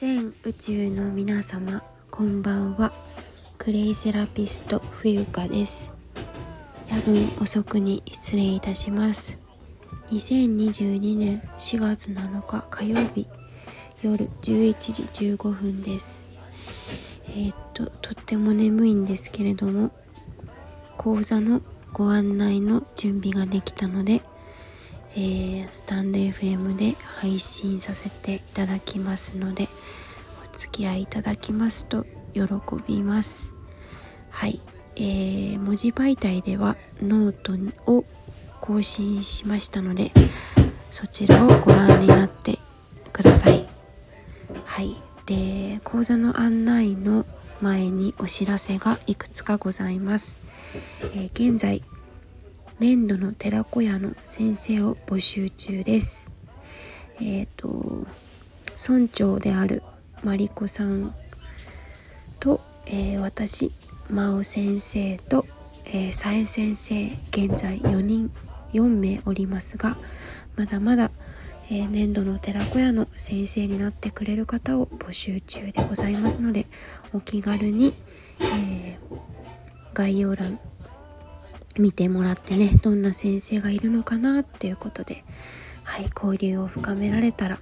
全宇宙の皆様こんばんは。クレイセラピスト冬香です。夜分遅くに失礼いたします。2022年4月7日火曜日夜11時15分です。えー、っととっても眠いんですけれども講座のご案内の準備ができたのでえー、スタンド FM で配信させていただきますのでお付き合いいただきますと喜びます。はい。えー、文字媒体ではノートを更新しましたのでそちらをご覧になってください。はい。で講座の案内の前にお知らせがいくつかございます、えー、現在年度の寺子屋の先生を募集中です。えっ、ー、と村長であるマリコさんと、えー、私真央先生と、えー、さえ先生現在4人4名おりますがまだまだ、えー、年度の寺子屋の先生になってくれる方を募集中でございますのでお気軽に、えー、概要欄見てもらってねどんな先生がいるのかなっていうことではい交流を深められたら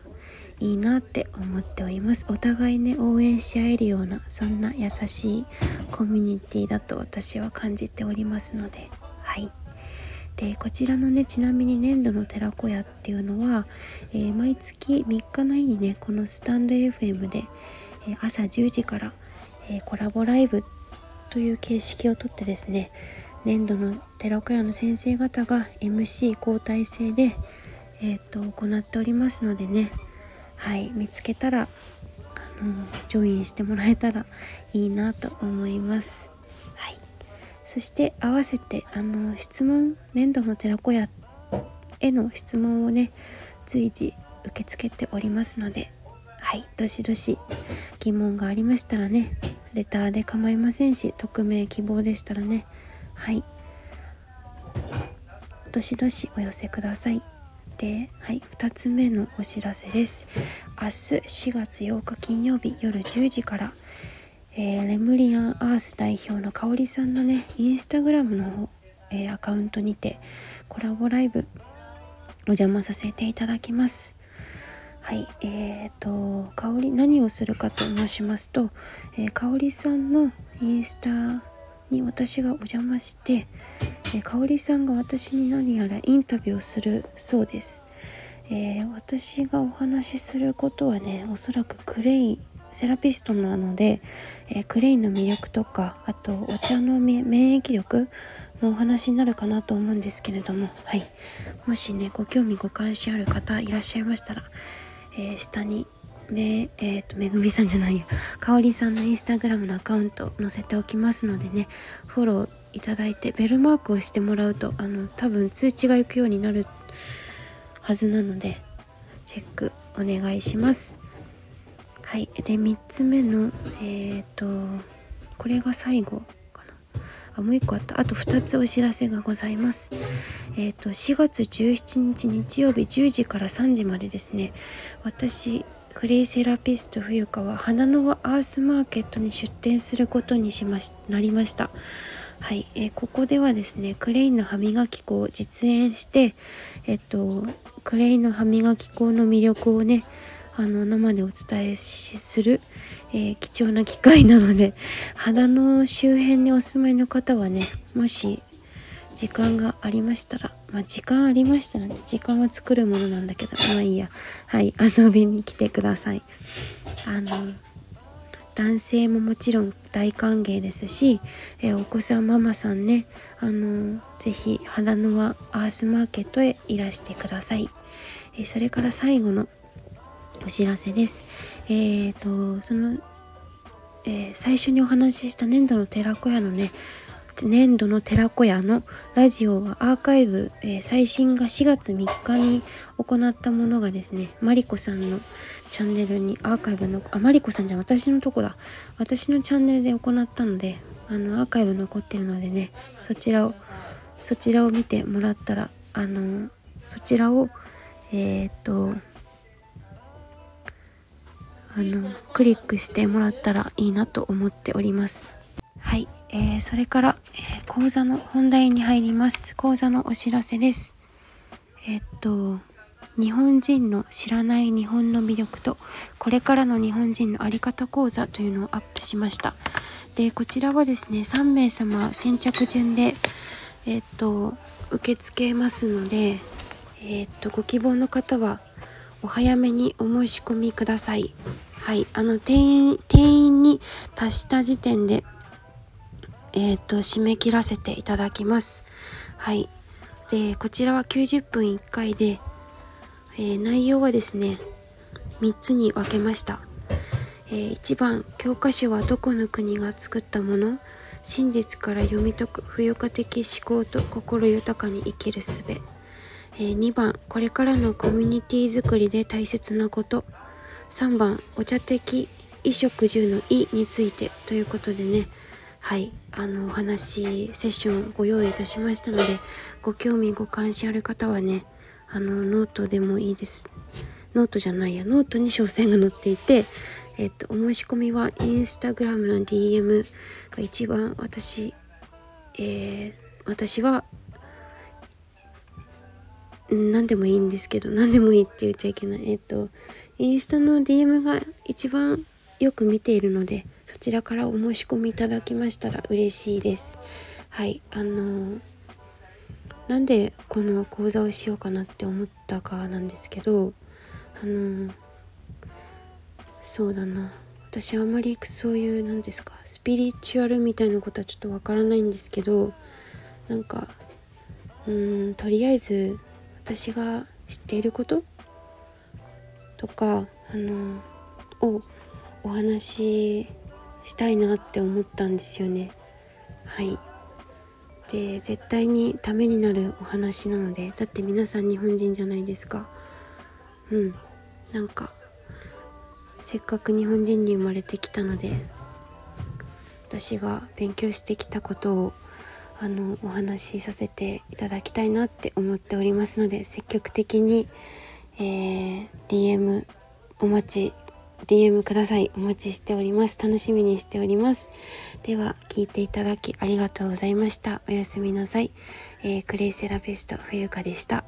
いいなって思っております。お互いね応援し合えるようなそんな優しいコミュニティだと私は感じておりますのではい。でこちらのねちなみに年度の寺子屋っていうのは、えー、毎月3日の日にねこのスタンド FM で、えー、朝10時から、えー、コラボライブという形式をとってですね年度の寺子屋の先生方が MC 交代制で、えーと、行っておりますのでね。はい見つけたらあのジョインしてもらえたらいいなと思います。はい、そして合わせてあの質問年度の寺子屋への質問をね随時受け付けておりますので。はいどしどし疑問がありましたらねレターで構いませんし匿名希望でしたらねはい。どしどしお寄せください。で、はい、2つ目のお知らせです。明日4月8日金曜日夜10時からえー、レムリアンアース代表のかおりさんのねインスタグラムの、えー、アカウントにてコラボライブお邪魔させていただきます。はいえーと香り何をするかと申しますと、えー、香りさんのインスタに私がお邪魔して、えー、香織さんが私に何やらインタビューをするそうです、えー、私がお話しすることはねおそらくクレイセラピストなので、えー、クレイの魅力とかあとお茶の免疫力のお話になるかなと思うんですけれどもはい。もしねご興味ご関心ある方いらっしゃいましたら、えー、下にめ、えっ、ー、と、めぐみさんじゃないや、かおりさんのインスタグラムのアカウント載せておきますのでね、フォローいただいて、ベルマークをしてもらうと、あの、多分通知が行くようになるはずなので、チェックお願いします。はい。で、3つ目の、えっ、ー、と、これが最後かな。あもう1個あった。あと2つお知らせがございます。えっ、ー、と4月17日日曜日10時から3時までですね。私クレイセラピスト冬香は花の輪アースマーケットに出店することにしましなりました。はい、えー、ここではですねクレイの歯磨き粉を実演してえっとクレイの歯磨き粉の魅力をねあの生でお伝えする、えー、貴重な機会なので肌の周辺にお住まいの方はねもし時間がありましたらまあ時間ありましたらね時間は作るものなんだけどまあいいや。はい遊びに来てください。あの男性ももちろん大歓迎ですし、えお子さんママさんねあのぜひ花の輪アースマーケットへいらしてください、えそれから最後のお知らせです。えっ、ー、とその、えー、最初にお話しした粘土の寺子屋のね年度の寺子屋のラジオはアーカイブ、えー、最新が4月3日に行ったものがですねマリコさんのチャンネルにアーカイブのあマリコさんじゃ私のとこだ。私のチャンネルで行ったのであのアーカイブ残ってるのでねそちらをそちらを見てもらったらあのそちらをえっ、とあのクリックしてもらったらいいなと思っております、えー、それから、えー、講座の本題に入ります。講座のお知らせです。えー、っと日本人の知らない日本の魅力とこれからの日本人の在り方講座というのをアップしました。でこちらはですね3名様先着順でえっと受け付けますのでえっとご希望の方はお早めにお申し込みください。はいあの定員定員に達した時点でえっと締め切らせていただきます。はい。でこちらは90分1回でえー、内容はですね3つに分けました、えー、1番教科書はどこの国が作ったもの真実から読み解く不愉快的思考と心豊かに生きる術、えー、2番これからのコミュニティ作りで大切なこと。3番お茶的衣食住の「い」についてということでねはいあのお話セッションご用意いたしましたのでご興味ご関心ある方はねあのノートでもいいです。ノートじゃないやノートに詳細が載っていてえっとお申し込みは Instagram の DM が一番私えー、私は何でもいいんですけど何でもいいって言っちゃいけない。えっとインスタの DM が一番よく見ているのでそちらからお申し込みいただきましたら嬉しいです。はい。あのなんでこの講座をしようかなって思ったかなんですけどあのそうだな。私あんまりそういう何ですかスピリチュアルみたいなことはちょっとわからないんですけどなんかうんとりあえず私が知っていることとかあのをお話ししたいなって思ったんですよね。はい。で絶対にためになるお話なのでだって皆さん日本人じゃないですか。うん。なんかせっかく日本人に生まれてきたので私が勉強してきたことをあのお話しさせていただきたいなって思っておりますので積極的に、えー、DM お待ち DM ください。お待ちしております。楽しみにしております。では聞いていただきありがとうございました。おやすみなさい、えー、クレイセラピスト冬香でした。